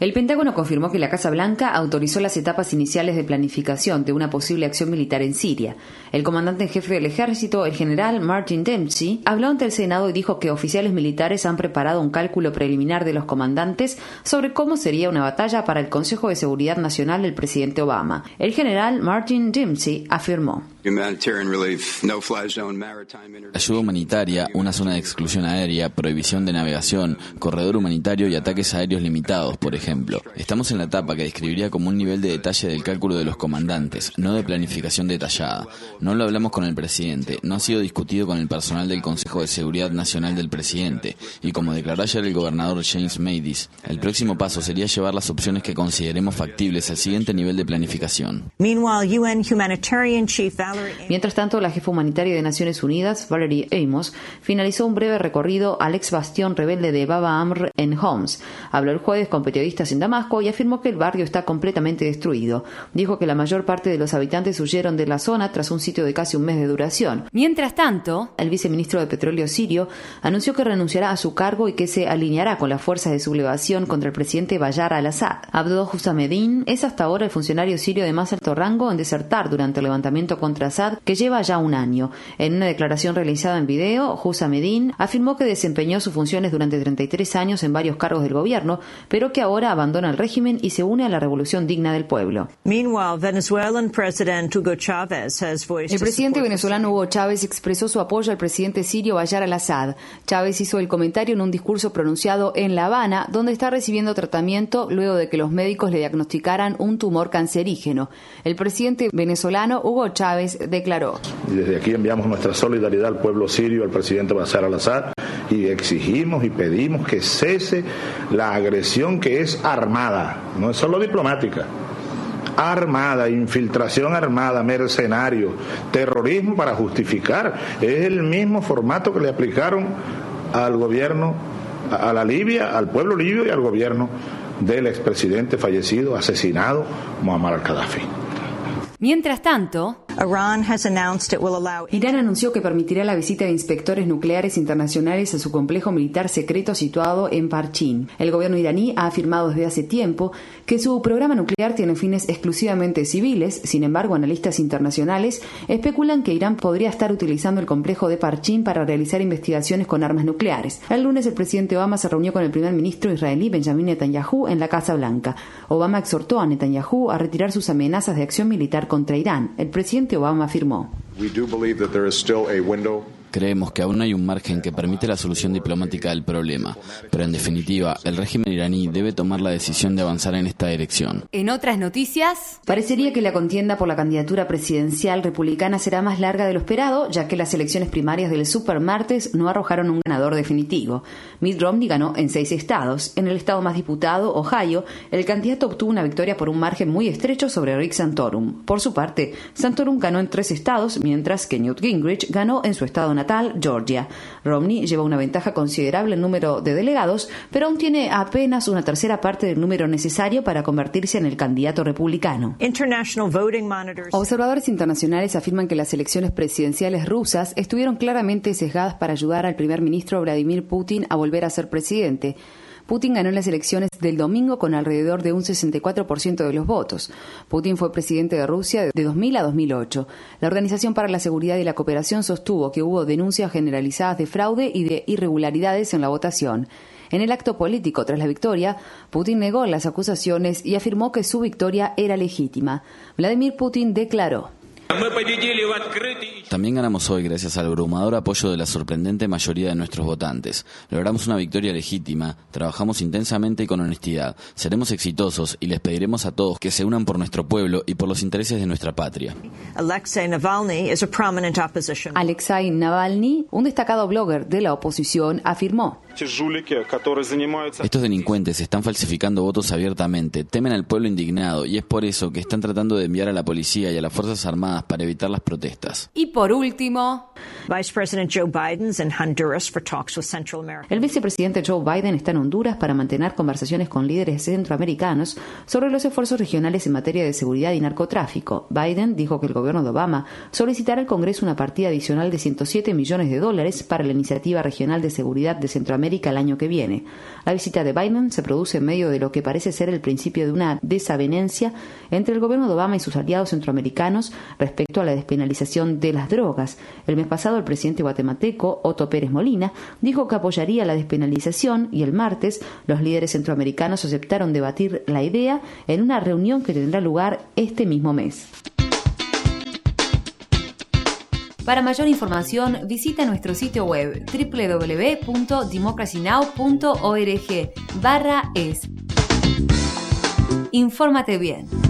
El Pentágono confirmó que la Casa Blanca autorizó las etapas iniciales de planificación de una posible acción militar en Siria. El comandante en jefe del ejército, el general Martin Dempsey, habló ante el Senado y dijo que oficiales militares han preparado un cálculo preliminar de los comandantes sobre cómo sería una batalla para el Consejo de Seguridad Nacional del presidente Obama. El general Martin Dempsey afirmó. Ayuda humanitaria, una zona de exclusión aérea, prohibición de navegación, corredor humanitario y ataques aéreos limitados, por ejemplo. Estamos en la etapa que describiría como un nivel de detalle del cálculo de los comandantes, no de planificación detallada. No lo hablamos con el presidente, no ha sido discutido con el personal del Consejo de Seguridad Nacional del presidente, y como declaró ayer el gobernador James Madis, el próximo paso sería llevar las opciones que consideremos factibles al siguiente nivel de planificación. Mientras tanto, la jefa humanitaria de Naciones Unidas, Valerie Amos, finalizó un breve recorrido al ex bastión rebelde de Baba Amr en Homs. Habló el jueves con periodistas en Damasco y afirmó que el barrio está completamente destruido. Dijo que la mayor parte de los habitantes huyeron de la zona tras un sitio de casi un mes de duración. Mientras tanto, el viceministro de Petróleo sirio anunció que renunciará a su cargo y que se alineará con las fuerzas de sublevación contra el presidente Bayar al-Assad. Abdo Hussamedin es hasta ahora el funcionario sirio de más alto rango en desertar durante el levantamiento contra Assad que lleva ya un año. En una declaración realizada en video, Hussamedin afirmó que desempeñó sus funciones durante 33 años en varios cargos del gobierno, pero que ahora abandona el régimen y se une a la revolución digna del pueblo. El presidente venezolano Hugo Chávez expresó su apoyo al presidente sirio Bayar al-Assad. Chávez hizo el comentario en un discurso pronunciado en La Habana, donde está recibiendo tratamiento luego de que los médicos le diagnosticaran un tumor cancerígeno. El presidente venezolano Hugo Chávez declaró. Desde aquí enviamos nuestra solidaridad al pueblo sirio, al presidente Bashar al-Assad, y exigimos y pedimos que cese la agresión que es armada, no es solo diplomática armada, infiltración armada, mercenario, terrorismo para justificar. Es el mismo formato que le aplicaron al gobierno, a la Libia, al pueblo libio y al gobierno del expresidente fallecido, asesinado, Muammar al-Qaddafi. Mientras tanto, Irán anunció que permitirá la visita de inspectores nucleares internacionales a su complejo militar secreto situado en Parchin. El gobierno iraní ha afirmado desde hace tiempo que su programa nuclear tiene fines exclusivamente civiles. Sin embargo, analistas internacionales especulan que Irán podría estar utilizando el complejo de Parchin para realizar investigaciones con armas nucleares. El lunes, el presidente Obama se reunió con el primer ministro israelí Benjamin Netanyahu en la Casa Blanca. Obama exhortó a Netanyahu a retirar sus amenazas de acción militar contra Irán. El presidente Teualma afirmou. We do believe that there is still a window Creemos que aún hay un margen que permite la solución diplomática del problema, pero en definitiva, el régimen iraní debe tomar la decisión de avanzar en esta dirección. En otras noticias, parecería que la contienda por la candidatura presidencial republicana será más larga de lo esperado, ya que las elecciones primarias del supermartes no arrojaron un ganador definitivo. Mitt Romney ganó en seis estados. En el estado más disputado, Ohio, el candidato obtuvo una victoria por un margen muy estrecho sobre Rick Santorum. Por su parte, Santorum ganó en tres estados, mientras que Newt Gingrich ganó en su estado natal, Georgia. Romney lleva una ventaja considerable en número de delegados, pero aún tiene apenas una tercera parte del número necesario para convertirse en el candidato republicano. Observadores internacionales afirman que las elecciones presidenciales rusas estuvieron claramente sesgadas para ayudar al primer ministro Vladimir Putin a volver a ser presidente. Putin ganó las elecciones del domingo con alrededor de un 64% de los votos. Putin fue presidente de Rusia de 2000 a 2008. La Organización para la Seguridad y la Cooperación sostuvo que hubo denuncias generalizadas de fraude y de irregularidades en la votación. En el acto político tras la victoria, Putin negó las acusaciones y afirmó que su victoria era legítima. Vladimir Putin declaró. También ganamos hoy gracias al abrumador apoyo de la sorprendente mayoría de nuestros votantes. Logramos una victoria legítima, trabajamos intensamente y con honestidad. Seremos exitosos y les pediremos a todos que se unan por nuestro pueblo y por los intereses de nuestra patria. Alexei Navalny, un destacado blogger de la oposición, afirmó. Estos delincuentes están falsificando votos abiertamente, temen al pueblo indignado y es por eso que están tratando de enviar a la policía y a las Fuerzas Armadas para evitar las protestas. Y por último, el vicepresidente Joe Biden está en Honduras para mantener conversaciones con líderes centroamericanos sobre los esfuerzos regionales en materia de seguridad y narcotráfico. Biden dijo que el gobierno de Obama solicitará al Congreso una partida adicional de 107 millones de dólares para la iniciativa regional de seguridad de Centroamérica el año que viene. La visita de Biden se produce en medio de lo que parece ser el principio de una desavenencia entre el gobierno de Obama y sus aliados centroamericanos respecto a la despenalización de drogas. El mes pasado, el presidente guatemalteco, Otto Pérez Molina, dijo que apoyaría la despenalización y el martes los líderes centroamericanos aceptaron debatir la idea en una reunión que tendrá lugar este mismo mes. Para mayor información, visita nuestro sitio web www.democracynow.org barra es. Infórmate bien.